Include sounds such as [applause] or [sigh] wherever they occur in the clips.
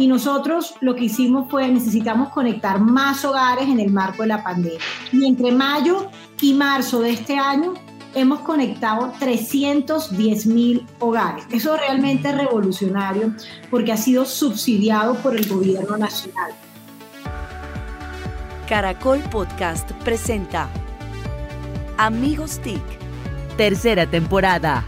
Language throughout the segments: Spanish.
Y nosotros lo que hicimos fue necesitamos conectar más hogares en el marco de la pandemia. Y entre mayo y marzo de este año hemos conectado 310 mil hogares. Eso es realmente revolucionario porque ha sido subsidiado por el gobierno nacional. Caracol Podcast presenta Amigos TIC, tercera temporada.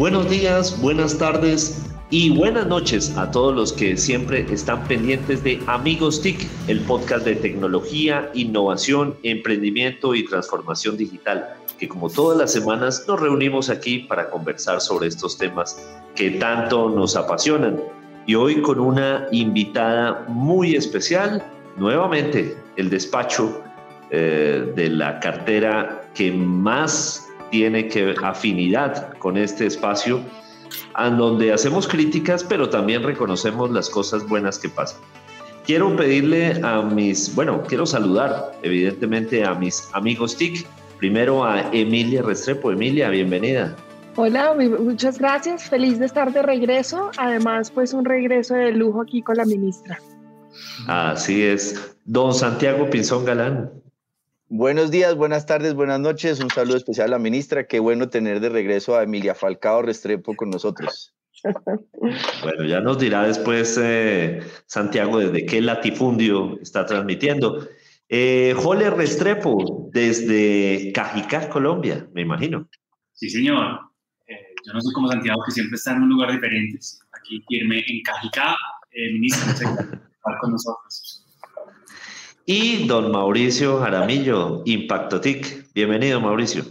Buenos días, buenas tardes y buenas noches a todos los que siempre están pendientes de Amigos TIC, el podcast de tecnología, innovación, emprendimiento y transformación digital, que como todas las semanas nos reunimos aquí para conversar sobre estos temas que tanto nos apasionan. Y hoy con una invitada muy especial, nuevamente el despacho eh, de la cartera que más tiene que afinidad con este espacio, en donde hacemos críticas, pero también reconocemos las cosas buenas que pasan. Quiero pedirle a mis, bueno, quiero saludar evidentemente a mis amigos TIC. Primero a Emilia Restrepo. Emilia, bienvenida. Hola, muchas gracias. Feliz de estar de regreso. Además, pues un regreso de lujo aquí con la ministra. Así es. Don Santiago Pinzón Galán. Buenos días, buenas tardes, buenas noches. Un saludo especial a la ministra. Qué bueno tener de regreso a Emilia Falcao Restrepo con nosotros. [laughs] Bueno, ya nos dirá después eh, Santiago desde qué latifundio está transmitiendo. Eh, Jole Restrepo, desde Cajicá, Colombia, me imagino. Sí, señor. Eh, yo no soy como Santiago, que siempre está en un lugar diferente. Aquí firme en Cajicá, eh, ministro, [laughs] estar con nosotros y don Mauricio Jaramillo, Impacto TIC. Bienvenido, Mauricio.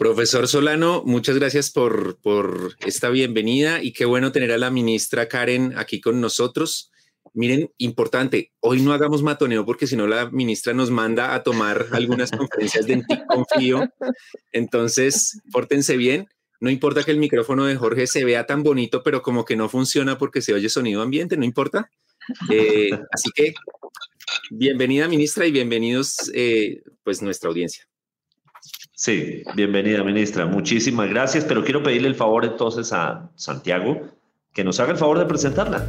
Profesor Solano, muchas gracias por, por esta bienvenida y qué bueno tener a la ministra Karen aquí con nosotros. Miren, importante, hoy no hagamos matoneo porque si no la ministra nos manda a tomar algunas [laughs] conferencias de TIC Confío. Entonces, pórtense bien. No importa que el micrófono de Jorge se vea tan bonito, pero como que no funciona porque se oye sonido ambiente, no importa. Eh, así que Bienvenida, ministra, y bienvenidos, eh, pues, nuestra audiencia. Sí, bienvenida, ministra. Muchísimas gracias, pero quiero pedirle el favor entonces a Santiago que nos haga el favor de presentarla.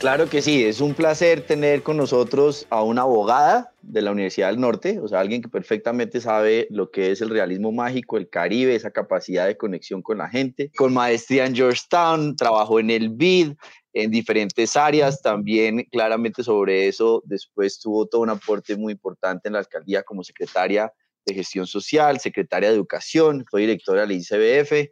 Claro que sí, es un placer tener con nosotros a una abogada de la Universidad del Norte, o sea, alguien que perfectamente sabe lo que es el realismo mágico, el Caribe, esa capacidad de conexión con la gente, con maestría en Georgetown, trabajó en el BID, en diferentes áreas. También claramente sobre eso, después tuvo todo un aporte muy importante en la alcaldía como secretaria de gestión social, secretaria de educación, fue directora del ICBF.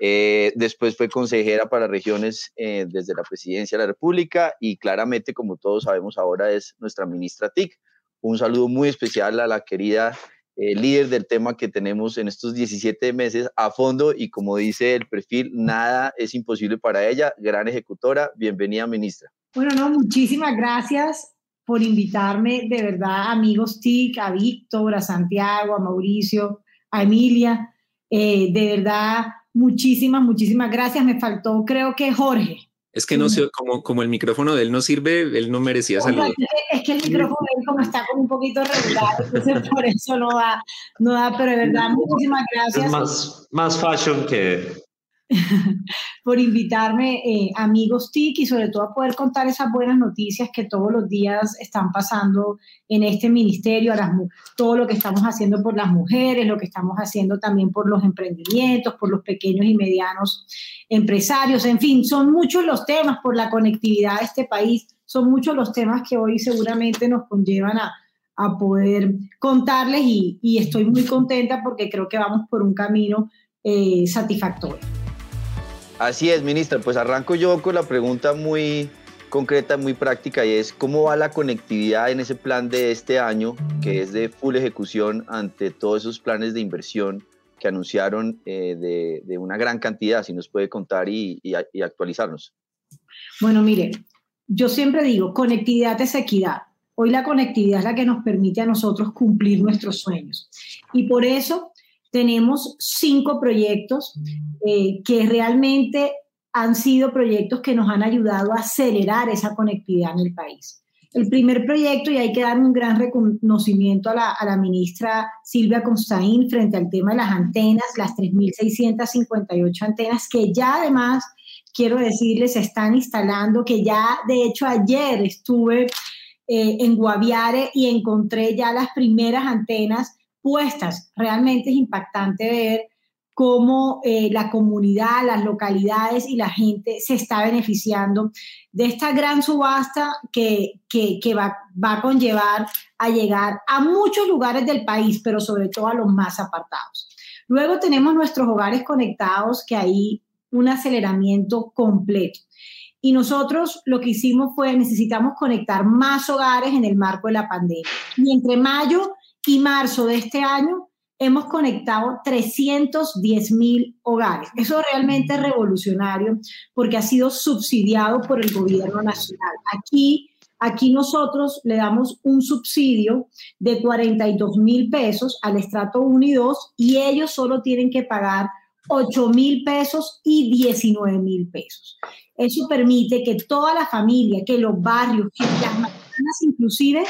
Eh, después fue consejera para regiones eh, desde la presidencia de la República y claramente, como todos sabemos ahora, es nuestra ministra TIC. Un saludo muy especial a la querida eh, líder del tema que tenemos en estos 17 meses a fondo y como dice el perfil, nada es imposible para ella. Gran ejecutora, bienvenida ministra. Bueno, no, muchísimas gracias por invitarme, de verdad, amigos TIC, a Víctor, a Santiago, a Mauricio, a Emilia. Eh, de verdad, muchísimas, muchísimas gracias. Me faltó, creo que Jorge. Es que no como, como el micrófono de él no sirve, él no merecía salir. Es que el micrófono de él como está como un poquito regular, entonces por eso no da, no da, pero de verdad, muchísimas gracias. Es más, más fashion que, por invitarme, eh, amigos TIC, y sobre todo a poder contar esas buenas noticias que todos los días están pasando en este ministerio, a las, todo lo que estamos haciendo por las mujeres, lo que estamos haciendo también por los emprendimientos, por los pequeños y medianos empresarios, en fin, son muchos los temas por la conectividad de este país, son muchos los temas que hoy seguramente nos conllevan a, a poder contarles y, estoy muy contenta porque creo que vamos por un camino eh, satisfactorio. Así es, ministra. Pues arranco yo con la pregunta muy concreta, muy práctica y es cómo va la conectividad en ese plan de este año, que es de full ejecución ante todos esos planes de inversión que anunciaron eh, de, una gran cantidad, si nos puede contar y, y actualizarnos. Bueno, mire, yo siempre digo, conectividad es equidad. Hoy la conectividad es la que nos permite a nosotros cumplir nuestros sueños. Y por eso tenemos cinco proyectos eh, que realmente han sido proyectos que nos han ayudado a acelerar esa conectividad en el país. El primer proyecto, y hay que dar un gran reconocimiento a la, ministra Silvia Constaín frente al tema de las antenas, las 3.658 antenas, que ya además quiero decirles, se están instalando, que ya de hecho ayer estuve eh, en Guaviare y encontré ya las primeras antenas puestas. Realmente es impactante ver cómo eh, la comunidad, las localidades y la gente se está beneficiando de esta gran subasta que, que, va, va, a conllevar a llegar a muchos lugares del país, pero sobre todo a los más apartados. Luego tenemos nuestros hogares conectados, que hay un aceleramiento completo. Y nosotros lo que hicimos fue, necesitamos conectar más hogares en el marco de la pandemia. Y entre mayo y marzo de este año hemos conectado 310 mil hogares. Eso realmente es revolucionario porque ha sido subsidiado por el gobierno nacional. Aquí, aquí nosotros le damos un subsidio de 42 mil pesos al estrato 1 y 2 y ellos solo tienen que pagar 8 mil pesos y 19 mil pesos. Eso permite que toda la familia, que los barrios, que las manzanas inclusive,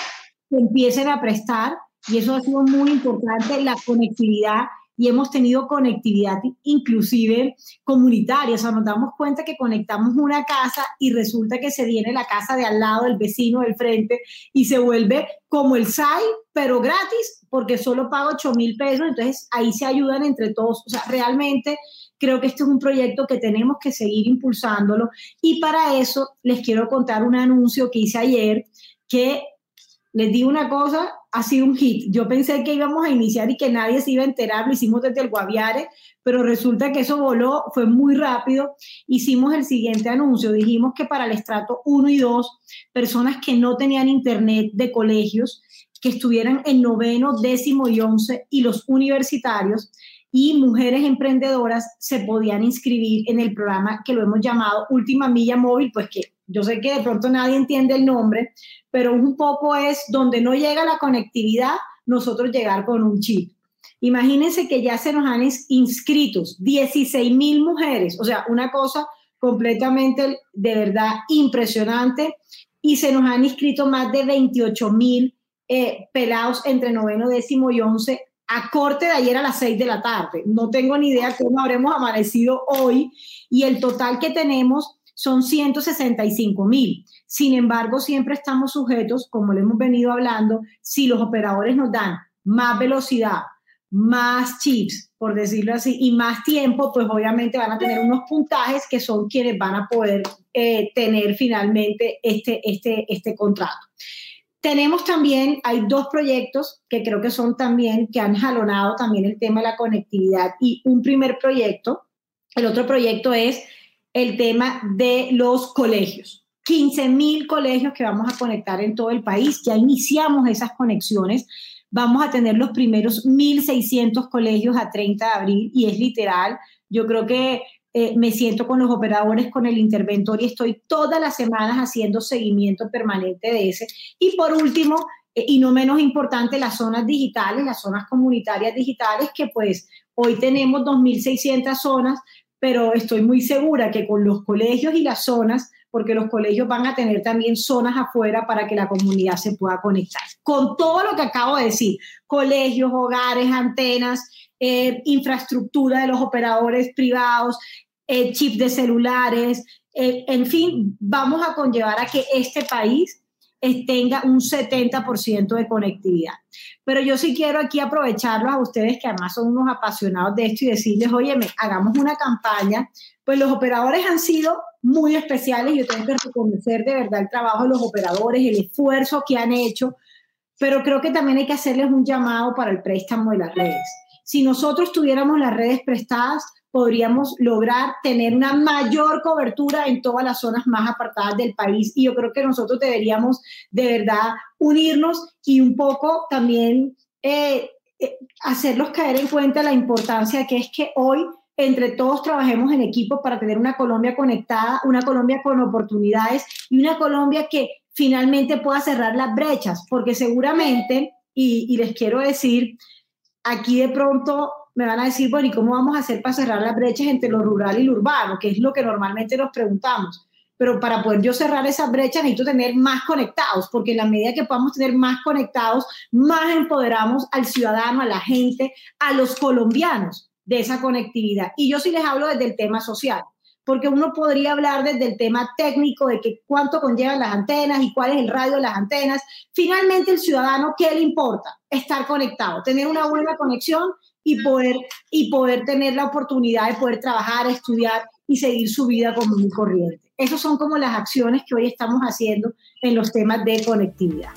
empiecen a prestar y eso ha sido muy importante, la conectividad y hemos tenido conectividad inclusive comunitaria. O sea, nos damos cuenta que conectamos una casa y resulta que se viene la casa de al lado, del vecino del frente, y se vuelve como el SAI, pero gratis, porque solo pago 8 mil pesos. Entonces ahí se ayudan entre todos. O sea, realmente creo que este es un proyecto que tenemos que seguir impulsándolo. Y para eso les quiero contar un anuncio que hice ayer que les digo una cosa, ha sido un hit. Yo pensé que íbamos a iniciar y que nadie se iba a enterar, lo hicimos desde el Guaviare, pero resulta que eso voló, fue muy rápido. Hicimos el siguiente anuncio, dijimos que para el estrato 1 y 2, personas que no tenían internet de colegios, que estuvieran en noveno, décimo y once, y los universitarios, y mujeres emprendedoras se podían inscribir en el programa que lo hemos llamado Última Milla Móvil, pues que yo sé que de pronto nadie entiende el nombre, pero un poco es donde no llega la conectividad, nosotros llegar con un chip. Imagínense que ya se nos han inscrito 16 mil mujeres, o sea, una cosa completamente de verdad impresionante, y se nos han inscrito más de 28 mil eh, pelados entre noveno, décimo y once a corte de ayer a las 6 de la tarde. No tengo ni idea cómo habremos amanecido hoy y el total que tenemos son 165 mil. Sin embargo, siempre estamos sujetos, como le hemos venido hablando, si los operadores nos dan más velocidad, más chips, por decirlo así, y más tiempo, pues obviamente van a tener unos puntajes que son quienes van a poder eh, tener finalmente este, este, este contrato. Tenemos también, hay dos proyectos que creo que son también, que han jalonado también el tema de la conectividad y un primer proyecto, el otro proyecto es el tema de los colegios. 15 mil colegios que vamos a conectar en todo el país. Ya iniciamos esas conexiones. Vamos a tener los primeros 1.600 colegios a 30 de abril y es literal. Yo creo que eh, me siento con los operadores, con el interventor y estoy todas las semanas haciendo seguimiento permanente de ese. Y por último, eh, y no menos importante, las zonas digitales, las zonas comunitarias digitales, que pues hoy tenemos 2.600 zonas pero estoy muy segura que con los colegios y las zonas, porque los colegios van a tener también zonas afuera para que la comunidad se pueda conectar. Con todo lo que acabo de decir, colegios, hogares, antenas, eh, infraestructura de los operadores privados, eh, chips de celulares, eh, en fin, vamos a conllevar a que este país tenga un 70% de conectividad. Pero yo sí quiero aquí aprovecharlos a ustedes que además son unos apasionados de esto y decirles, oye, hagamos una campaña. Pues los operadores han sido muy especiales. Yo tengo que reconocer de verdad el trabajo de los operadores, el esfuerzo que han hecho, pero creo que también hay que hacerles un llamado para el préstamo de las redes. Si nosotros tuviéramos las redes prestadas, podríamos lograr tener una mayor cobertura en todas las zonas más apartadas del país. Y yo creo que nosotros deberíamos de verdad unirnos y un poco también eh, eh, hacerlos caer en cuenta la importancia que es que hoy entre todos trabajemos en equipo para tener una Colombia conectada, una Colombia con oportunidades y una Colombia que finalmente pueda cerrar las brechas, porque seguramente, y, y les quiero decir, aquí de pronto me van a decir, bueno, ¿y cómo vamos a hacer para cerrar las brechas entre lo rural y lo urbano? Que es lo que normalmente nos preguntamos. Pero para poder yo cerrar esas brechas necesito tener más conectados, porque en la medida que podamos tener más conectados, más empoderamos al ciudadano, a la gente, a los colombianos de esa conectividad. Y yo sí les hablo desde el tema social porque uno podría hablar desde el tema técnico de que cuánto conllevan las antenas y cuál es el radio de las antenas. Finalmente, el ciudadano, ¿qué le importa? Estar conectado, tener una buena conexión y poder, y poder tener la oportunidad de poder trabajar, estudiar y seguir su vida común y corriente. Esas son como las acciones que hoy estamos haciendo en los temas de conectividad.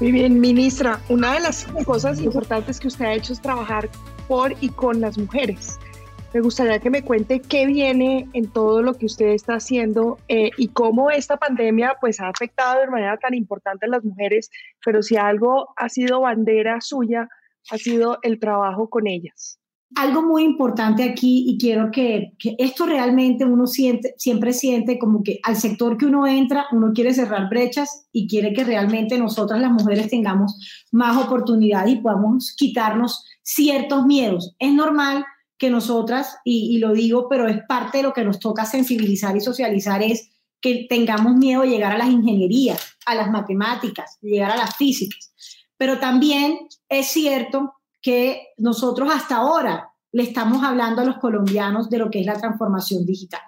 Muy bien, ministra, una de las cosas importantes que usted ha hecho es trabajar por y con las mujeres. Me gustaría que me cuente qué viene en todo lo que usted está haciendo eh, y cómo esta pandemia pues ha afectado de manera tan importante a las mujeres, pero si algo ha sido bandera suya, ha sido el trabajo con ellas. Algo muy importante aquí y quiero que, que esto realmente uno siente, siempre siente como que al sector que uno entra, uno quiere cerrar brechas y quiere que realmente nosotras las mujeres tengamos más oportunidad y podamos quitarnos ciertos miedos. Es normal que nosotras, y, lo digo, pero es parte de lo que nos toca sensibilizar y socializar, es que tengamos miedo de llegar a las ingenierías, a las matemáticas, llegar a las físicas. Pero también es cierto que nosotros hasta ahora le estamos hablando a los colombianos de lo que es la transformación digital.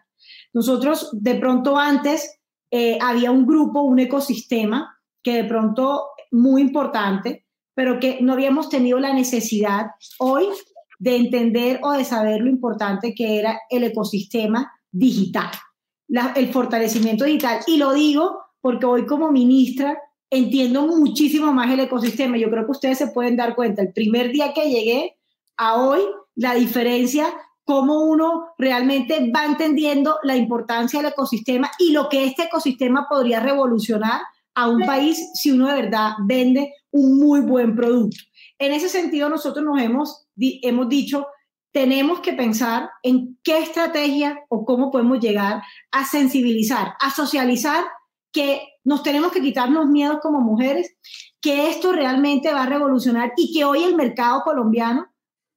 Nosotros de pronto antes eh, había un grupo, un ecosistema que de pronto muy importante, pero que no habíamos tenido la necesidad. Hoy de entender o de saber lo importante que era el ecosistema digital, el fortalecimiento digital. Y lo digo porque hoy como ministra entiendo muchísimo más el ecosistema. Yo creo que ustedes se pueden dar cuenta, el primer día que llegué a hoy, la diferencia, cómo uno realmente va entendiendo la importancia del ecosistema y lo que este ecosistema podría revolucionar a un país si uno de verdad vende un muy buen producto. En ese sentido, nosotros nos hemos hemos dicho, tenemos que pensar en qué estrategia o cómo podemos llegar a sensibilizar, a socializar que nos tenemos que quitar los miedos como mujeres, que esto realmente va a revolucionar y que hoy el mercado colombiano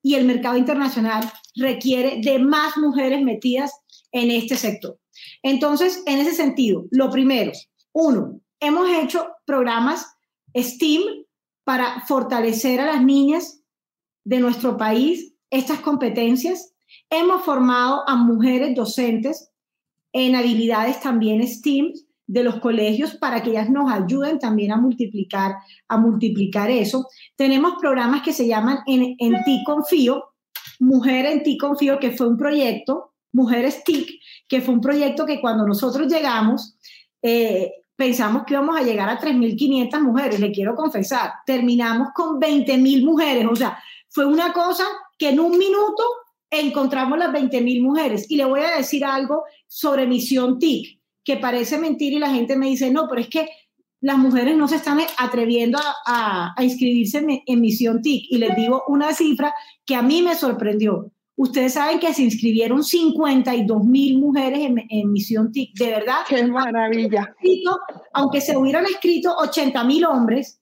y el mercado internacional requiere de más mujeres metidas en este sector. Entonces, en ese sentido, lo primero, uno, hemos hecho programas STEAM para fortalecer a las niñas de nuestro país estas competencias. Hemos formado a mujeres docentes en habilidades también STEAM de los colegios para que ellas nos ayuden también a multiplicar, a multiplicar eso. Tenemos programas que se llaman En, en Ti Confío, Mujer en Ti Confío, que fue un proyecto, Mujeres TIC, que fue un proyecto que cuando nosotros llegamos, eh, pensamos que íbamos a llegar a 3.500 mujeres, le quiero confesar, terminamos con 20.000 mujeres, o sea, fue una cosa que en un minuto encontramos las 20.000 mujeres. Y le voy a decir algo sobre Misión TIC, que parece mentir y la gente me dice, no, pero es que las mujeres no se están atreviendo a, inscribirse en, Misión TIC. Y les digo una cifra que a mí me sorprendió. Ustedes saben que se inscribieron 52 mil mujeres en, Misión TIC. De verdad. Qué maravilla. Aunque se hubieran escrito 80 mil hombres,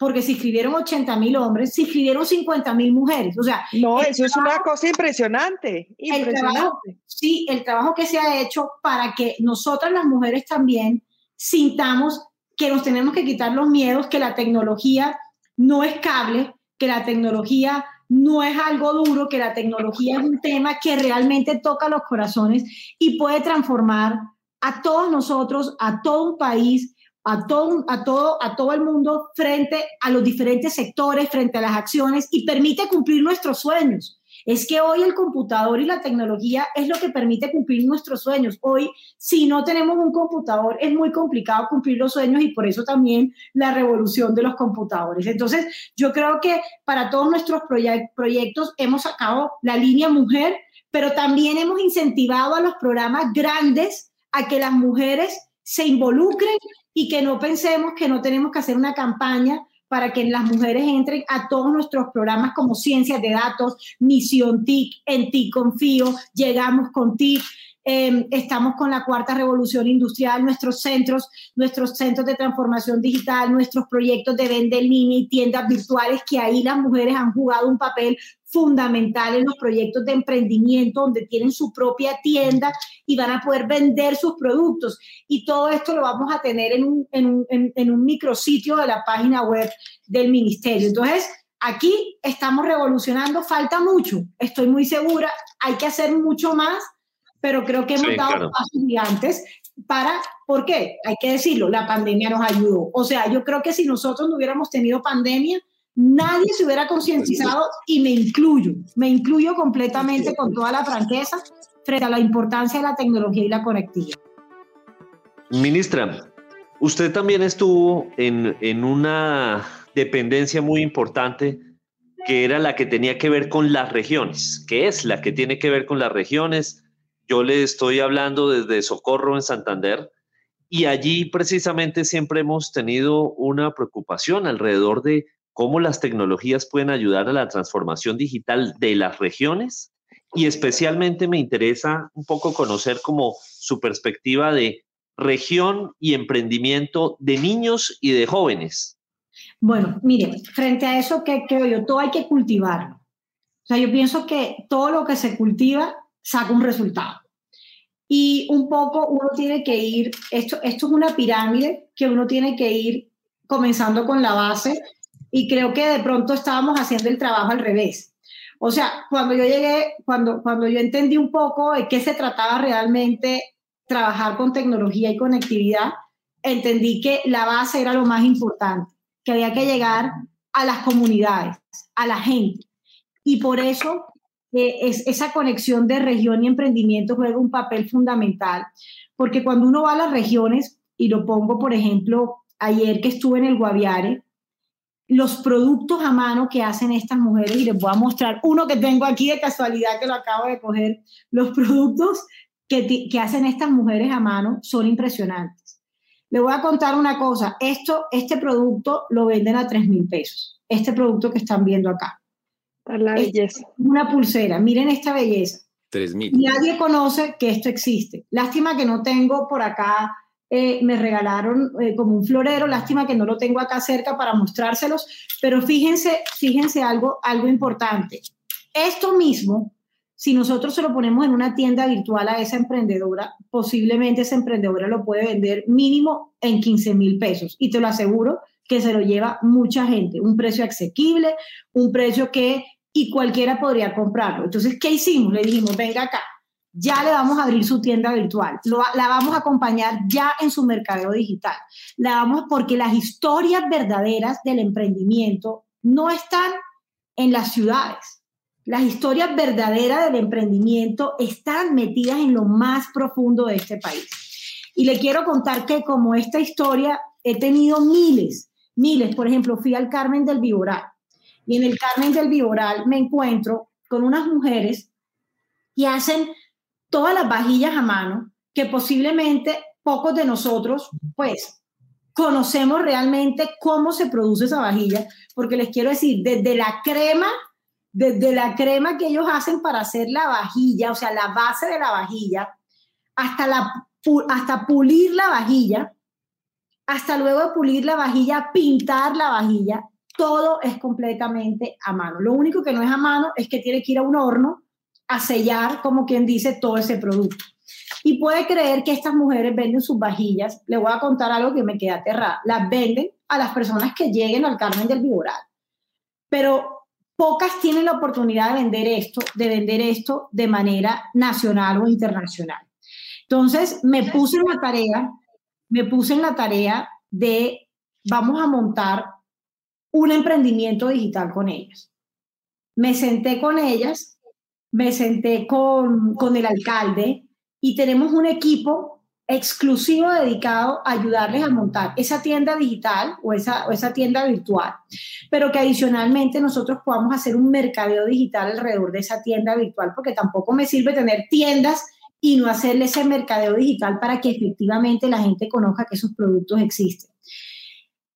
porque se inscribieron 80 mil hombres, se inscribieron 50 mil mujeres. O sea, no, eso es una cosa impresionante. impresionante. sí, el trabajo que se ha hecho para que nosotras las mujeres también sintamos que nos tenemos que quitar los miedos, que la tecnología no es cable, que la tecnología no es algo duro, que la tecnología es un tema que realmente toca los corazones y puede transformar a todos nosotros, a todo un país a todo, a, todo, a todo el mundo frente a los diferentes sectores, frente a las acciones y permite cumplir nuestros sueños. Es que hoy el computador y la tecnología es lo que permite cumplir nuestros sueños. Hoy, si no tenemos un computador, es muy complicado cumplir los sueños y por eso también la revolución de los computadores. Entonces, yo creo que para todos nuestros proyectos hemos sacado la línea mujer, pero también hemos incentivado a los programas grandes a que las mujeres se involucren y que no pensemos que no tenemos que hacer una campaña para que las mujeres entren a todos nuestros programas como Ciencias de Datos, Misión TIC, En TIC Confío, Llegamos con TIC, em, estamos con la cuarta revolución industrial, nuestros centros, nuestros centros de transformación digital, nuestros proyectos de venta en línea y tiendas virtuales, que ahí las mujeres han jugado un papel fundamental en los proyectos de emprendimiento donde tienen su propia tienda y van a poder vender sus productos. Y todo esto lo vamos a tener en un, en un, en, un micrositio de la página web del ministerio. Entonces, aquí estamos revolucionando, falta mucho, estoy muy segura, hay que hacer mucho más, pero creo que hemos dado pasos gigantes para, ¿por qué? Hay que decirlo, la pandemia nos ayudó. O sea, yo creo que si nosotros no hubiéramos tenido pandemia, nadie se hubiera concientizado y me incluyo, me incluyo completamente con toda la franqueza frente a la importancia de la tecnología y la conectividad. Ministra, usted también estuvo en, en una dependencia muy importante que era la que tenía que ver con las regiones, que es la que tiene que ver con las regiones. Yo le estoy hablando desde Socorro en Santander y allí precisamente siempre hemos tenido una preocupación alrededor de cómo las tecnologías pueden ayudar a la transformación digital de las regiones y especialmente me interesa un poco conocer como su perspectiva de región y emprendimiento de niños y de jóvenes. Bueno, mire, frente a eso, ¿qué creo yo? Todo hay que cultivarlo. O sea, yo pienso que todo lo que se cultiva saca un resultado. Y un poco uno tiene que ir, esto, esto es una pirámide que uno tiene que ir comenzando con la base y creo que de pronto estábamos haciendo el trabajo al revés. O sea, cuando yo llegué, cuando, cuando yo entendí un poco de qué se trataba realmente trabajar con tecnología y conectividad, entendí que la base era lo más importante que había que llegar a las comunidades, a la gente. Y por eso eh, es, esa conexión de región y emprendimiento juega un papel fundamental, porque cuando uno va a las regiones, y lo pongo, por ejemplo, ayer que estuve en el Guaviare, los productos a mano que hacen estas mujeres, y les voy a mostrar uno que tengo aquí de casualidad que lo acabo de coger, los productos que, que hacen estas mujeres a mano son impresionantes. Le voy a contar una cosa. Esto, este producto lo venden a 3 mil pesos. Este producto que están viendo acá. La belleza. una pulsera. Miren esta belleza. 3 mil. Nadie conoce que esto existe. Lástima que no tengo por acá. Eh, me regalaron eh, como un florero. Lástima que no lo tengo acá cerca para mostrárselos. Pero fíjense, fíjense algo, algo importante. Esto mismo si nosotros se lo ponemos en una tienda virtual a esa emprendedora, posiblemente esa emprendedora lo puede vender mínimo en 15 mil pesos. Y te lo aseguro que se lo lleva mucha gente. Un precio asequible, un precio que y cualquiera podría comprarlo. Entonces, ¿qué hicimos? Le dijimos, venga acá, ya le vamos a abrir su tienda virtual, la vamos a acompañar ya en su mercadeo digital. La vamos porque las historias verdaderas del emprendimiento no están en las ciudades las historias verdaderas del emprendimiento están metidas en lo más profundo de este país. Y le quiero contar que como esta historia he tenido miles, miles. Por ejemplo, fui al Carmen del Viboral y en el Carmen del Viboral me encuentro con unas mujeres que hacen todas las vajillas a mano que posiblemente pocos de nosotros, pues, conocemos realmente cómo se produce esa vajilla, porque les quiero decir, desde la crema desde la crema que ellos hacen para hacer la vajilla, o sea, la base de la vajilla, hasta, la, hasta pulir la vajilla, hasta luego de pulir la vajilla, pintar la vajilla, todo es completamente a mano. Lo único que no es a mano es que tiene que ir a un horno a sellar, como quien dice, todo ese producto. Y puede creer que estas mujeres venden sus vajillas. Le voy a contar algo que me queda aterrada. Las venden a las personas que lleguen al Carmen del Viboral. Pero pocas tienen la oportunidad de vender esto, de vender esto de manera nacional o internacional. Entonces, me puse en la tarea, me puse en la tarea de vamos a montar un emprendimiento digital con ellas. Me senté con ellas, me senté con, con el alcalde y tenemos un equipo exclusivo dedicado a ayudarles a montar esa tienda digital o esa, o esa tienda virtual, pero que adicionalmente nosotros podamos hacer un mercadeo digital alrededor de esa tienda virtual, porque tampoco me sirve tener tiendas y no hacerle ese mercadeo digital para que efectivamente la gente conozca que esos productos existen.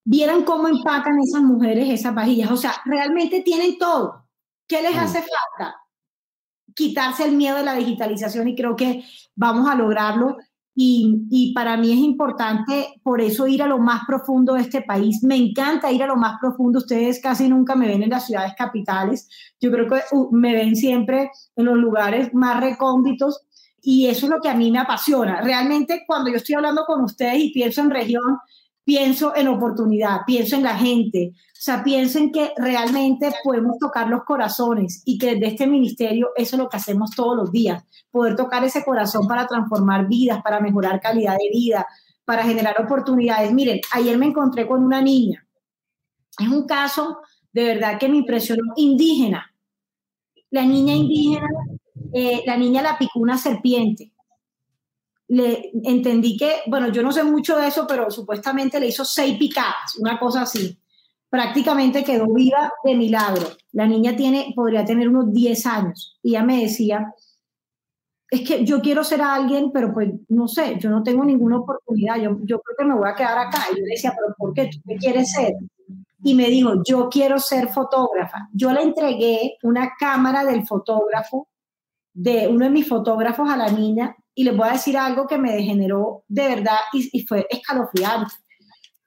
Vieran cómo empacan esas mujeres esas vajillas, o sea, realmente tienen todo. ¿Qué les hace falta? Quitarse el miedo de la digitalización y creo que vamos a lograrlo y, para mí es importante por eso ir a lo más profundo de este país. Me encanta ir a lo más profundo. Ustedes casi nunca me ven en las ciudades capitales. Yo creo que uh, me ven siempre en los lugares más recónditos y eso es lo que a mí me apasiona. Realmente cuando yo estoy hablando con ustedes y pienso en región, pienso en oportunidad, pienso en la gente, o sea, pienso en que realmente podemos tocar los corazones y que desde este ministerio eso es lo que hacemos todos los días, poder tocar ese corazón para transformar vidas, para mejorar calidad de vida, para generar oportunidades. Miren, ayer me encontré con una niña, es un caso de verdad que me impresionó, indígena. La niña indígena, eh, la niña la picó una serpiente le entendí que, bueno, yo no sé mucho de eso, pero supuestamente le hizo seis picadas, una cosa así. Prácticamente quedó viva de milagro. La niña tiene, podría tener unos 10 años. Y ella me decía, es que yo quiero ser alguien, pero pues no sé, yo no tengo ninguna oportunidad, yo, yo creo que me voy a quedar acá. Y yo le decía, pero ¿por qué? ¿Tú qué quieres ser? Y me dijo, yo quiero ser fotógrafa. Yo le entregué una cámara del fotógrafo, de uno de mis fotógrafos a la niña, y les voy a decir algo que me degeneró de verdad y, fue escalofriante.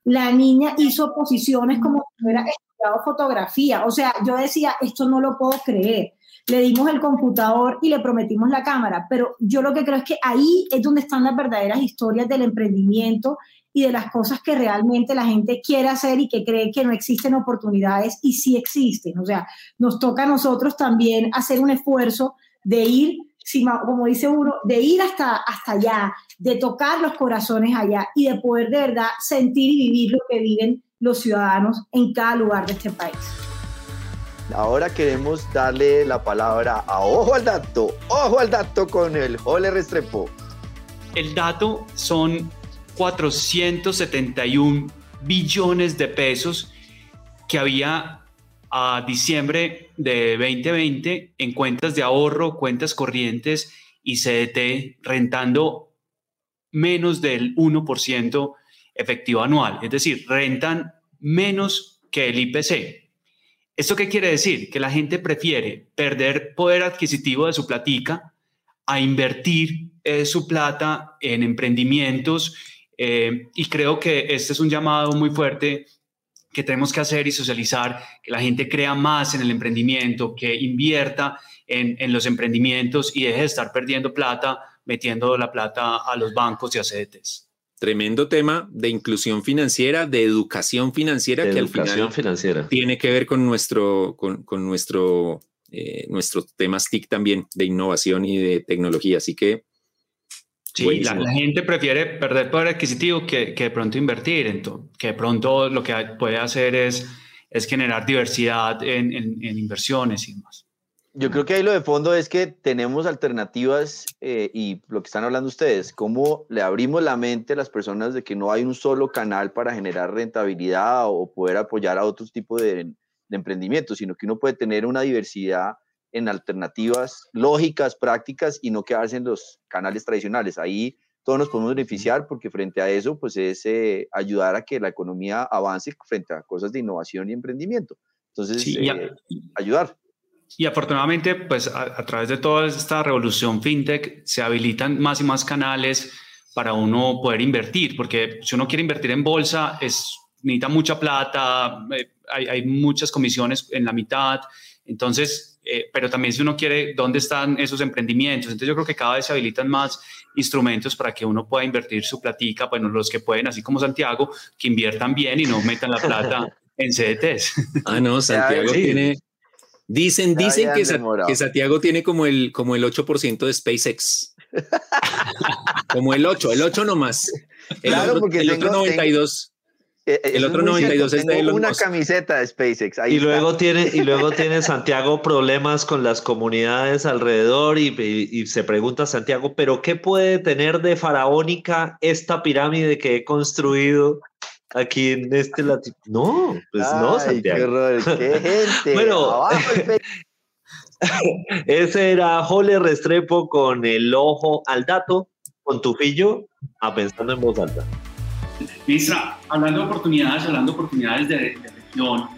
La niña hizo posiciones como si hubiera estudiado fotografía. O sea, yo decía, esto no lo puedo creer. Le dimos el computador y le prometimos la cámara, pero yo lo que creo es que ahí es donde están las verdaderas historias del emprendimiento y de las cosas que realmente la gente quiere hacer y que cree que no existen oportunidades y sí existen. O sea, nos toca a nosotros también hacer un esfuerzo de ir como dice uno, de ir hasta, hasta allá, de tocar los corazones allá y de poder de verdad sentir y vivir lo que viven los ciudadanos en cada lugar de este país. Ahora queremos darle la palabra a Ojo al Dato, Ojo al Dato con el Jole Restrepo. El dato son 471 billones de pesos que había a diciembre de 2020 en cuentas de ahorro, cuentas corrientes y CDT rentando menos del 1% efectivo anual, es decir, rentan menos que el IPC. ¿Esto qué quiere decir? Que la gente prefiere perder poder adquisitivo de su platica a invertir eh, su plata en emprendimientos eh, y creo que este es un llamado muy fuerte que tenemos que hacer y socializar, que la gente crea más en el emprendimiento, que invierta en, los emprendimientos y deje de estar perdiendo plata, metiendo la plata a los bancos y a CDTs. Tremendo tema de inclusión financiera, de educación financiera, que al final financiera. tiene que ver con nuestro, con, nuestro, eh, nuestros temas TIC también de innovación y de tecnología. Así que Sí, la, gente prefiere perder poder adquisitivo que, que de pronto invertir, entonces, que de pronto lo que puede hacer es, es generar diversidad en, en, inversiones y demás. Yo creo que ahí lo de fondo es que tenemos alternativas eh, y lo que están hablando ustedes, cómo le abrimos la mente a las personas de que no hay un solo canal para generar rentabilidad o poder apoyar a otros tipos de, de emprendimientos, sino que uno puede tener una diversidad en alternativas lógicas, prácticas y no quedarse en los canales tradicionales. Ahí todos nos podemos beneficiar porque frente a eso, pues es eh, ayudar a que la economía avance frente a cosas de innovación y emprendimiento. Entonces, eh, ayudar. Y afortunadamente, pues a, través de toda esta revolución fintech, se habilitan más y más canales para uno poder invertir, porque si uno quiere invertir en bolsa, es, necesita mucha plata, eh, hay, hay, muchas comisiones en la mitad, entonces eh, pero también si uno quiere, ¿dónde están esos emprendimientos? Entonces yo creo que cada vez se habilitan más instrumentos para que uno pueda invertir su platica, bueno, los que pueden, así como Santiago, que inviertan bien y no metan la plata [laughs] en CDTs. Ah, no, Santiago tiene... Dicen, dicen que, que, Santiago tiene como el, como el 8% de SpaceX. [laughs] como el 8, el 8 nomás. El claro, otro, porque el otro 92. Eh, eh, el otro 92 es de una camiseta de SpaceX. y luego tiene y [laughs] luego tiene Santiago problemas con las comunidades alrededor y, se pregunta Santiago, pero qué puede tener de faraónica esta pirámide que he construido aquí en este latino? No, pues no, Santiago. Qué, [laughs] gente. bueno, [laughs] ese era Jole Restrepo con el ojo al dato, con tu pillo, a pensando en voz alta. Ministra, hablando de oportunidades, hablando de oportunidades de, región,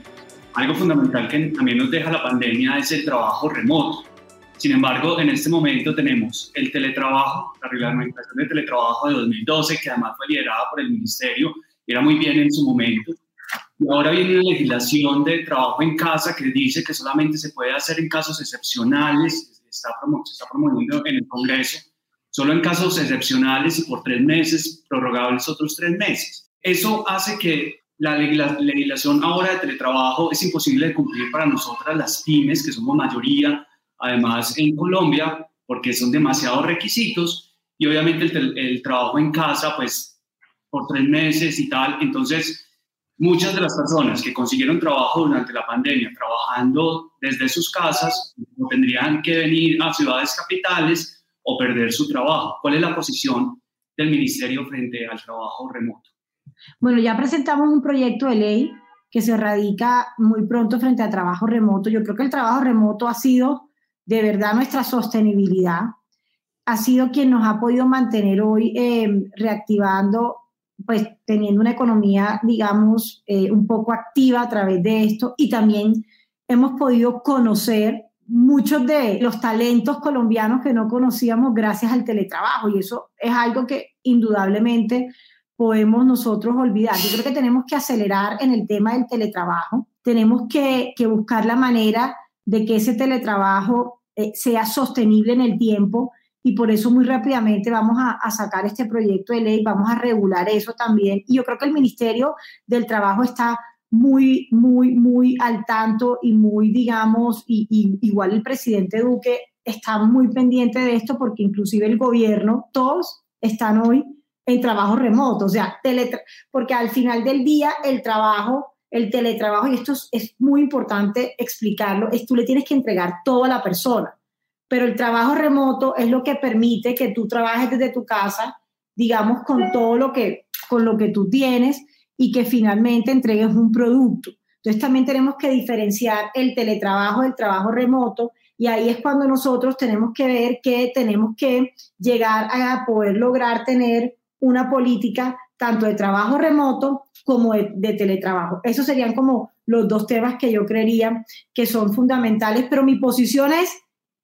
algo fundamental que también nos deja la pandemia es el trabajo remoto. Sin embargo, en este momento tenemos el teletrabajo, la reglamentación de teletrabajo de 2012, que además fue liderada por el Ministerio, era muy bien en su momento. Y ahora viene una legislación de trabajo en casa que dice que solamente se puede hacer en casos excepcionales, se está promoviendo en el Congreso, solo en casos excepcionales y por tres meses, prorrogables otros tres meses. Eso hace que la legislación ahora de teletrabajo es imposible de cumplir para nosotras las pymes, que somos mayoría, además en Colombia, porque son demasiados requisitos y obviamente el, trabajo en casa, pues por tres meses y tal. Entonces, muchas de las personas que consiguieron trabajo durante la pandemia trabajando desde sus casas tendrían que venir a ciudades capitales o perder su trabajo. ¿Cuál es la posición del ministerio frente al trabajo remoto? Bueno, ya presentamos un proyecto de ley que se radica muy pronto frente al trabajo remoto. Yo creo que el trabajo remoto ha sido de verdad nuestra sostenibilidad, ha sido quien nos ha podido mantener hoy eh, reactivando pues teniendo una economía, digamos, eh, un poco activa a través de esto y también hemos podido conocer muchos de los talentos colombianos que no conocíamos gracias al teletrabajo y eso es algo que indudablemente podemos nosotros olvidar. Yo creo que tenemos que acelerar en el tema del teletrabajo, tenemos que, buscar la manera de que ese teletrabajo eh, sea sostenible en el tiempo y por eso muy rápidamente vamos a, sacar este proyecto de ley, vamos a regular eso también. Y yo creo que el Ministerio del Trabajo está muy, muy, muy al tanto y muy, digamos, y, igual el presidente Duque está muy pendiente de esto porque inclusive el gobierno, todos están hoy en trabajo remoto, o sea, porque al final del día el trabajo, el teletrabajo, y esto es, es muy importante explicarlo, es tú le tienes que entregar todo a la persona pero el trabajo remoto es lo que permite que tú trabajes desde tu casa, digamos, con todo lo que, con lo que tú tienes y que finalmente entregues un producto. Entonces también tenemos que diferenciar el teletrabajo del trabajo remoto y ahí es cuando nosotros tenemos que ver que tenemos que llegar a poder lograr tener una política tanto de trabajo remoto como de, teletrabajo. Esos serían como los dos temas que yo creería que son fundamentales, pero mi posición es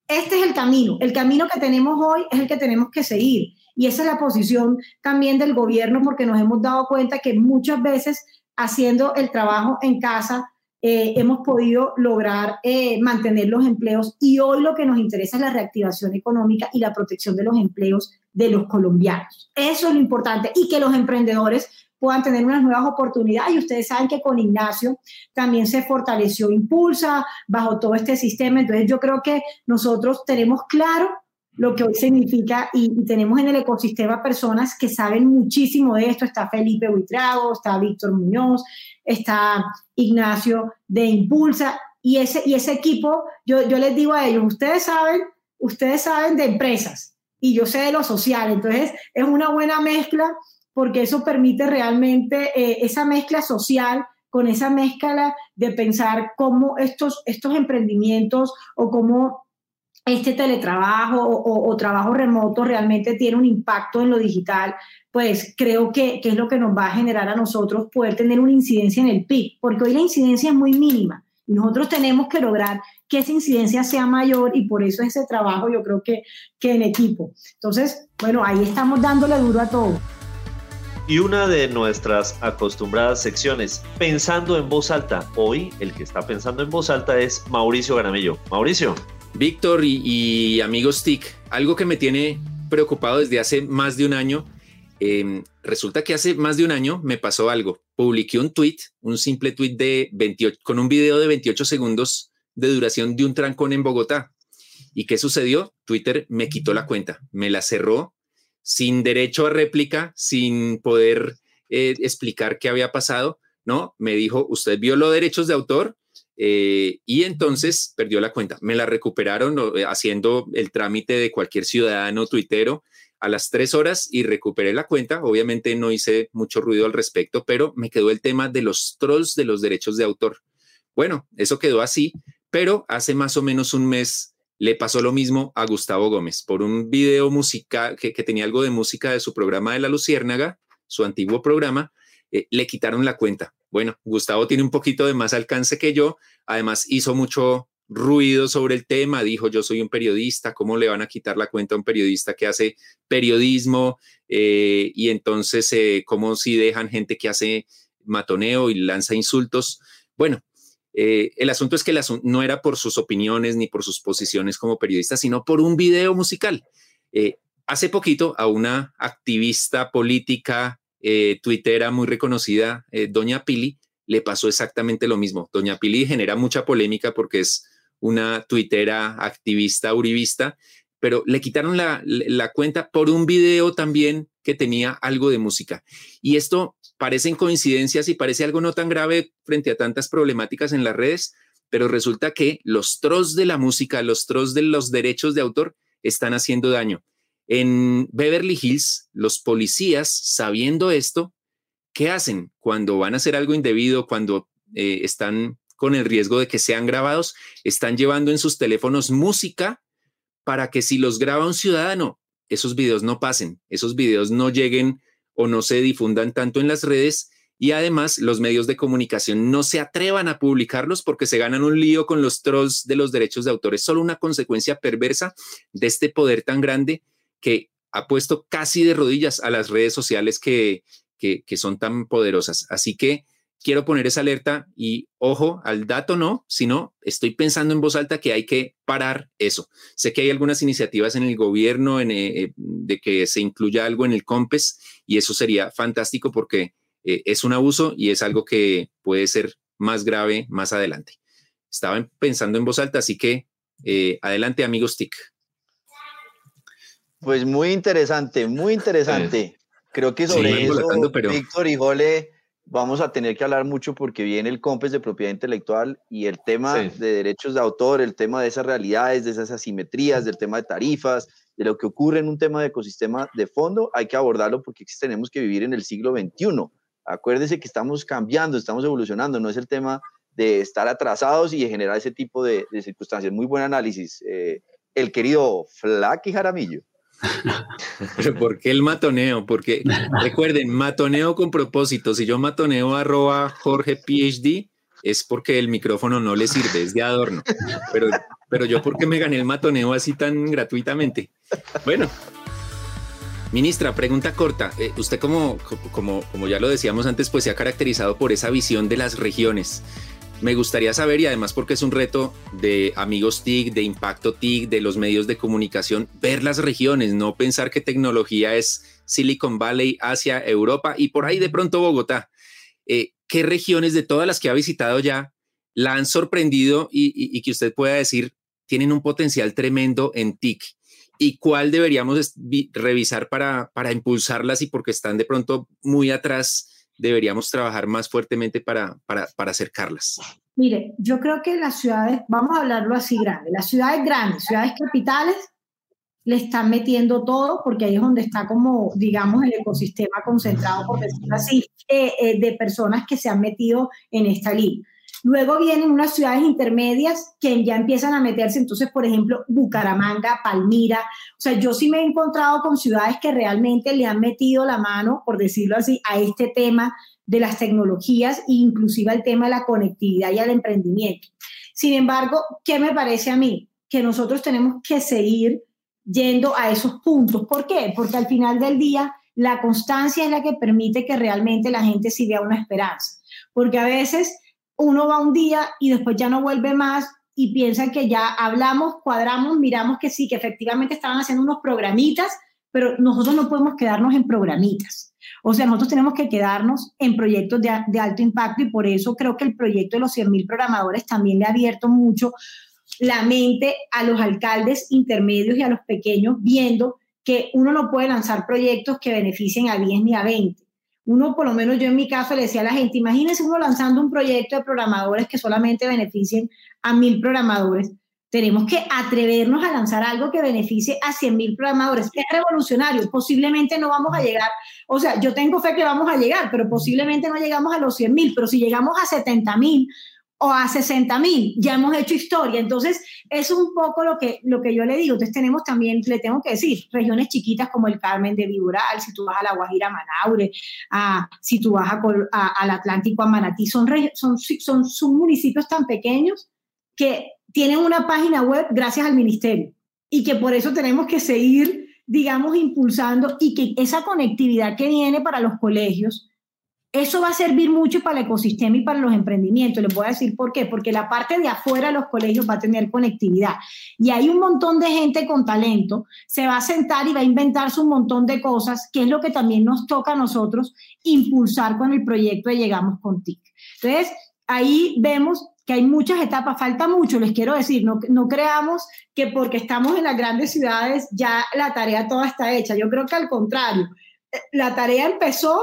este es el camino. El camino que tenemos hoy es el que tenemos que seguir. Y esa es la posición también del gobierno porque nos hemos dado cuenta que muchas veces haciendo el trabajo en casa eh, hemos podido lograr eh, mantener los empleos y hoy lo que nos interesa es la reactivación económica y la protección de los empleos de los colombianos. Eso es lo importante y que los emprendedores puedan tener unas nuevas oportunidades. Y ustedes saben que con Ignacio también se fortaleció Impulsa bajo todo este sistema. Entonces yo creo que nosotros tenemos claro lo que hoy significa y, tenemos en el ecosistema personas que saben muchísimo de esto. Está Felipe Buitrago, está Víctor Muñoz, está Ignacio de Impulsa y ese, y ese equipo, yo, yo les digo a ellos, ustedes saben, ustedes saben de empresas y yo sé de lo social, entonces es una buena mezcla porque eso permite realmente eh, esa mezcla social con esa mezcla de pensar cómo estos, estos emprendimientos o cómo este teletrabajo o, trabajo remoto realmente tiene un impacto en lo digital, pues creo que, es lo que nos va a generar a nosotros poder tener una incidencia en el PIB, porque hoy la incidencia es muy mínima y nosotros tenemos que lograr que esa incidencia sea mayor y por eso ese trabajo yo creo que, que en equipo. Entonces, bueno, ahí estamos dándole duro a todo y una de nuestras acostumbradas secciones, Pensando en voz alta. Hoy el que está pensando en voz alta es Mauricio Garamillo. Mauricio. Víctor y, amigos TIC, algo que me tiene preocupado desde hace más de un año. Em, resulta que hace más de un año me pasó algo. Publiqué un tweet, un simple tweet de 28, con un video de 28 segundos de duración de un trancón en Bogotá. ¿Y qué sucedió? Twitter me quitó la cuenta, me la cerró sin derecho a réplica, sin poder eh, explicar qué había pasado, ¿no? Me dijo, usted violó derechos de autor eh, y entonces perdió la cuenta. Me la recuperaron eh, haciendo el trámite de cualquier ciudadano tuitero a las tres horas y recuperé la cuenta. Obviamente no hice mucho ruido al respecto, pero me quedó el tema de los trolls de los derechos de autor. Bueno, eso quedó así, pero hace más o menos un mes le pasó lo mismo a Gustavo Gómez por un video musical que, tenía algo de música de su programa de La Luciérnaga, su antiguo programa, eh, le quitaron la cuenta. Bueno, Gustavo tiene un poquito de más alcance que yo, además hizo mucho ruido sobre el tema, dijo yo soy un periodista, ¿cómo le van a quitar la cuenta a un periodista que hace periodismo? Eh, y entonces, eh, ¿cómo si dejan gente que hace matoneo y lanza insultos? Bueno, eh, el asunto es que no era por sus opiniones ni por sus posiciones como periodista, sino por un video musical. Eh, hace poquito a una activista política eh, tuitera muy reconocida, eh, Doña Pili, le pasó exactamente lo mismo. Doña Pili genera mucha polémica porque es una tuitera activista uribista, pero le quitaron la, cuenta por un video también que tenía algo de música. Y esto parecen coincidencias y parece algo no tan grave frente a tantas problemáticas en las redes, pero resulta que los trolls de la música, los trolls de los derechos de autor están haciendo daño. En Beverly Hills, los policías, sabiendo esto, ¿qué hacen cuando van a hacer algo indebido, cuando eh, están con el riesgo de que sean grabados? Están llevando en sus teléfonos música para que si los graba un ciudadano, esos videos no pasen, esos videos no lleguen o no se difundan tanto en las redes y además los medios de comunicación no se atrevan a publicarlos porque se ganan un lío con los trolls de los derechos de autor. Es solo una consecuencia perversa de este poder tan grande que ha puesto casi de rodillas a las redes sociales que, que, son tan poderosas. Así que quiero poner esa alerta y ojo, al dato no, sino estoy pensando en voz alta que hay que parar eso. Sé que hay algunas iniciativas en el gobierno en, eh, de que se incluya algo en el COMPES y eso sería fantástico porque eh, es un abuso y es algo que puede ser más grave más adelante. Estaba pensando en voz alta, así que eh, adelante amigos TIC. Pues muy interesante, muy [laughs] interesante. Creo que sobre eso, Víctor y Jole, vamos a tener que hablar mucho porque viene el COMPES de propiedad intelectual y el tema de derechos de autor, el tema de esas realidades, de esas asimetrías, del tema de tarifas, de lo que ocurre en un tema de ecosistema de fondo, hay que abordarlo porque tenemos que vivir en el siglo XXI. Acuérdese que estamos cambiando, estamos evolucionando, no es el tema de estar atrasados y de generar ese tipo de, circunstancias. Muy buen análisis. Eh, el querido Flaky Jaramillo. Pero ¿por qué el matoneo? Porque [laughs] recuerden, matoneo con propósito. Si yo matoneo arroba Jorge PhD, es porque el micrófono no le sirve, es de adorno. Pero, pero yo, ¿por qué me gané el matoneo así tan gratuitamente? Bueno, ministra, pregunta corta. Eh, usted, como, como, como ya lo decíamos antes, pues se ha caracterizado por esa visión de las regiones. Me gustaría saber, y además porque es un reto de amigos TIC, de impacto TIC, de los medios de comunicación, ver las regiones, no pensar que tecnología es Silicon Valley, Asia, Europa y por ahí de pronto Bogotá. Eh, ¿Qué regiones de todas las que ha visitado ya la han sorprendido y, que usted pueda decir tienen un potencial tremendo en TIC? ¿Y cuál deberíamos revisar para, para impulsarlas y porque están de pronto muy atrás? Deberíamos trabajar más fuertemente para, para, para acercarlas? Mire, yo creo que las ciudades, vamos a hablarlo así grande, las ciudades grandes, ciudades capitales, le están metiendo todo porque ahí es donde está como, digamos, el ecosistema concentrado, por decirlo así, eh, eh, de personas que se han metido en esta línea. Luego vienen unas ciudades intermedias que ya empiezan a meterse, entonces, por ejemplo, Bucaramanga, Palmira. O sea, yo sí me he encontrado con ciudades que realmente le han metido la mano, por decirlo así, a este tema de las tecnologías e inclusive al tema de la conectividad y al emprendimiento. Sin embargo, ¿qué me parece a mí? Que nosotros tenemos que seguir yendo a esos puntos. ¿Por qué? Porque al final del día, la constancia es la que permite que realmente la gente sí vea una esperanza. Porque a veces uno va un día y después ya no vuelve más y piensa que ya hablamos, cuadramos, miramos que sí, que efectivamente estaban haciendo unos programitas, pero nosotros no podemos quedarnos en programitas. O sea, nosotros tenemos que quedarnos en proyectos de, alto impacto y por eso creo que el proyecto de los 100.000 programadores también le ha abierto mucho la mente a los alcaldes intermedios y a los pequeños, viendo que uno no puede lanzar proyectos que beneficien a 10 ni a 20 uno, por lo menos yo en mi caso, le decía a la gente, imagínense uno lanzando un proyecto de programadores que solamente beneficien a mil programadores. Tenemos que atrevernos a lanzar algo que beneficie a 100 mil programadores. Es revolucionario. Posiblemente no vamos a llegar, o sea, yo tengo fe que vamos a llegar, pero posiblemente no llegamos a los 100 mil, pero si llegamos a 70 mil o a 60 mil, ya hemos hecho historia. Entonces, es un poco lo que, lo que yo le digo. Entonces, tenemos también, le tengo que decir, regiones chiquitas como el Carmen de Viboral, si tú vas a la Guajira, Manaure, a, si tú vas a, al Atlántico, a Manatí, son, son, son, son municipios tan pequeños que tienen una página web gracias al ministerio y que por eso tenemos que seguir, digamos, impulsando y que esa conectividad que viene para los colegios, eso va a servir mucho para el ecosistema y para los emprendimientos. Les voy a decir por qué. Porque la parte de afuera de los colegios va a tener conectividad. Y hay un montón de gente con talento, se va a sentar y va a inventarse un montón de cosas, que es lo que también nos toca a nosotros impulsar con el proyecto de Llegamos con TIC. Entonces, ahí vemos que hay muchas etapas, falta mucho, les quiero decir, no, no creamos que porque estamos en las grandes ciudades ya la tarea toda está hecha. Yo creo que al contrario, la tarea empezó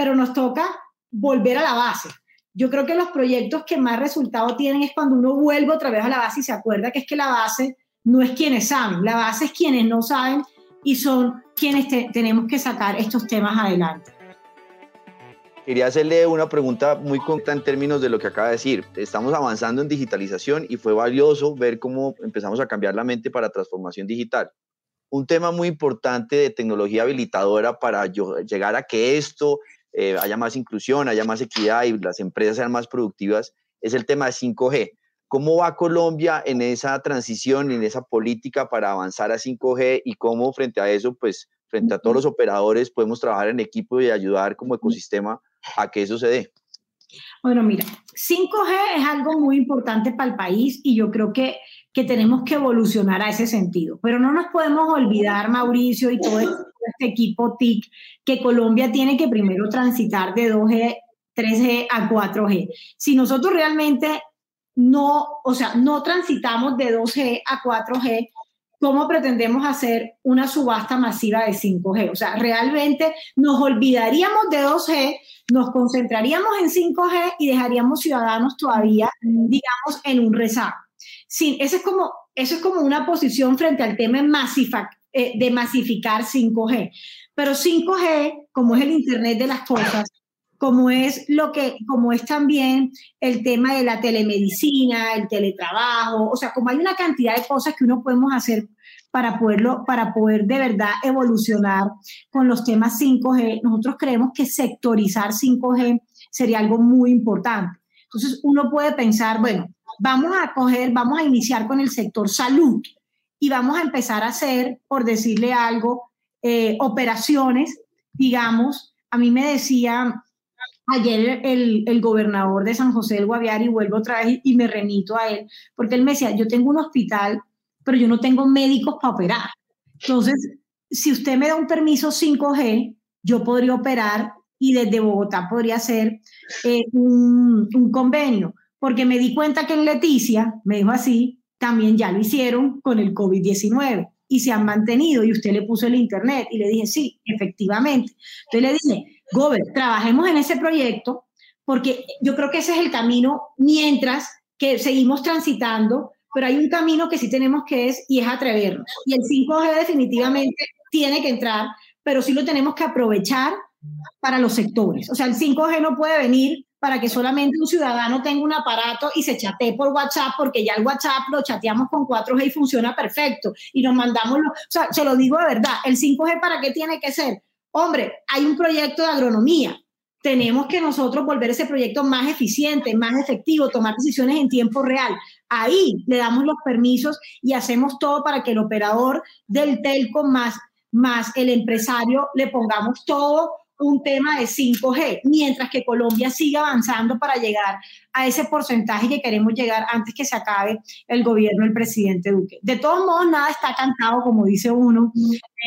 pero nos toca volver a la base. Yo creo que los proyectos que más resultado tienen es cuando uno vuelve otra vez a la base y se acuerda que es que la base no es quienes saben, la base es quienes no saben y son quienes tenemos que sacar estos temas adelante. Quería hacerle una pregunta muy concreta en términos de lo que acaba de decir. Estamos avanzando en digitalización y fue valioso ver cómo empezamos a cambiar la mente para transformación digital. Un tema muy importante de tecnología habilitadora para llegar a que esto eh, haya más inclusión, haya más equidad y las empresas sean más productivas, es el tema de 5G. ¿Cómo va Colombia en esa transición, en esa política para avanzar a 5G y cómo frente a eso, pues frente a todos los operadores podemos trabajar en equipo y ayudar como ecosistema a que eso se dé? Bueno, mira, 5G es algo muy importante para el país y yo creo que, que tenemos que evolucionar a ese sentido. Pero no nos podemos olvidar, Mauricio, y todo este equipo TIC, que Colombia tiene que primero transitar de 2G, 3G a 4G. Si nosotros realmente no, o sea, no transitamos de 2G a 4G, ¿cómo pretendemos hacer una subasta masiva de 5G? O sea, realmente nos olvidaríamos de 2G, nos concentraríamos en 5G y dejaríamos ciudadanos todavía, digamos, en un rezago. Sí, eso es como, eso es como una posición frente al tema eh, de masificar 5G. Pero 5G, como es el Internet de las cosas, como es lo que, como es también el tema de la telemedicina, el teletrabajo, o sea, como hay una cantidad de cosas que uno podemos hacer para poderlo, para poder de verdad evolucionar con los temas 5G, nosotros creemos que sectorizar 5G sería algo muy importante. Entonces, uno puede pensar, bueno, vamos a coger, vamos a iniciar con el sector salud y vamos a empezar a hacer, por decirle algo, eh, operaciones, digamos, a mí me decía ayer el, el, gobernador de San José del Guaviare, y vuelvo otra vez y me remito a él, porque él me decía, yo tengo un hospital, pero yo no tengo médicos para operar. Entonces, si usted me da un permiso 5G, yo podría operar y desde Bogotá podría hacer eh, un, un convenio, porque me di cuenta que en Leticia, me dijo así, también ya lo hicieron con el COVID-19 y se han mantenido y usted le puso el internet y le dije, sí, efectivamente. Entonces le dije, Gober, trabajemos en ese proyecto porque yo creo que ese es el camino mientras que seguimos transitando, pero hay un camino que sí tenemos que es y es atrevernos. Y el 5G definitivamente tiene que entrar, pero sí lo tenemos que aprovechar para los sectores. O sea, el 5G no puede venir para que solamente un ciudadano tenga un aparato y se chatee por WhatsApp, porque ya el WhatsApp lo chateamos con 4G y funciona perfecto. Y nos mandamos, o sea, se lo digo de verdad, el 5G para qué tiene que ser? Hombre, hay un proyecto de agronomía. Tenemos que nosotros volver ese proyecto más eficiente, más efectivo, tomar decisiones en tiempo real. Ahí le damos los permisos y hacemos todo para que el operador del telco más, más el empresario le pongamos todo un tema de 5G, mientras que Colombia sigue avanzando para llegar a ese porcentaje que queremos llegar antes que se acabe el gobierno del presidente Duque. De todos modos, nada está cantado, como dice uno,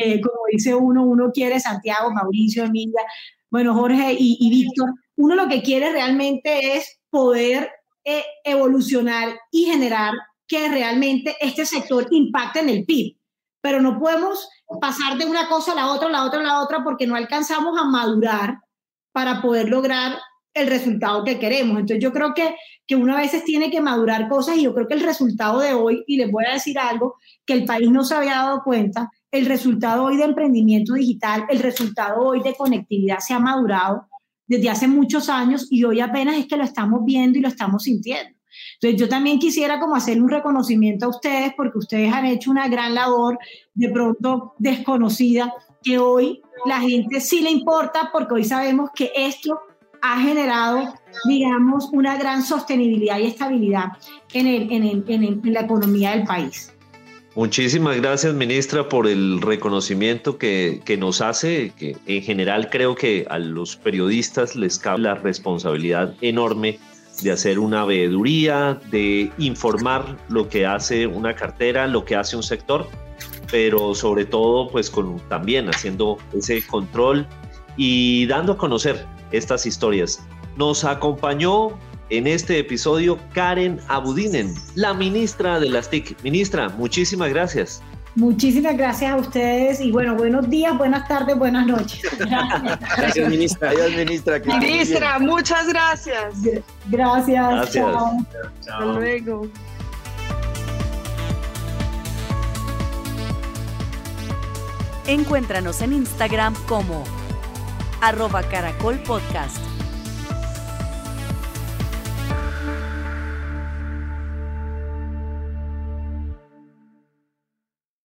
eh, como dice uno, uno quiere Santiago, Mauricio, Emilia, bueno, Jorge y, Víctor, uno lo que quiere realmente es poder eh, evolucionar y generar que realmente este sector impacte en el PIB pero no podemos pasar de una cosa a la otra, la otra, la otra, porque no alcanzamos a madurar para poder lograr el resultado que queremos. Entonces yo creo que, que uno a veces tiene que madurar cosas y yo creo que el resultado de hoy, y les voy a decir algo que el país no se había dado cuenta, el resultado hoy de emprendimiento digital, el resultado hoy de conectividad se ha madurado desde hace muchos años y hoy apenas es que lo estamos viendo y lo estamos sintiendo. Entonces yo también quisiera como hacer un reconocimiento a ustedes porque ustedes han hecho una gran labor de pronto desconocida que hoy la gente sí le importa porque hoy sabemos que esto ha generado, digamos, una gran sostenibilidad y estabilidad en, el, en, en, en la economía del país. Muchísimas gracias, ministra, por el reconocimiento que, que, nos hace, que en general creo que a los periodistas les cabe la responsabilidad enorme de hacer una veeduría, de informar lo que hace una cartera, lo que hace un sector, pero sobre todo pues con también haciendo ese control y dando a conocer estas historias. Nos acompañó en este episodio Karen Abudinen, la ministra de las TIC. Ministra, muchísimas gracias. Muchísimas gracias a ustedes y bueno, buenos días, buenas tardes, buenas noches. [laughs] Gracias, ministra. Adiós, ministra. ministra, muchas gracias. Gracias. Gracias. Chao. Hasta luego. Encuéntranos en Instagram como arroba caracol podcast.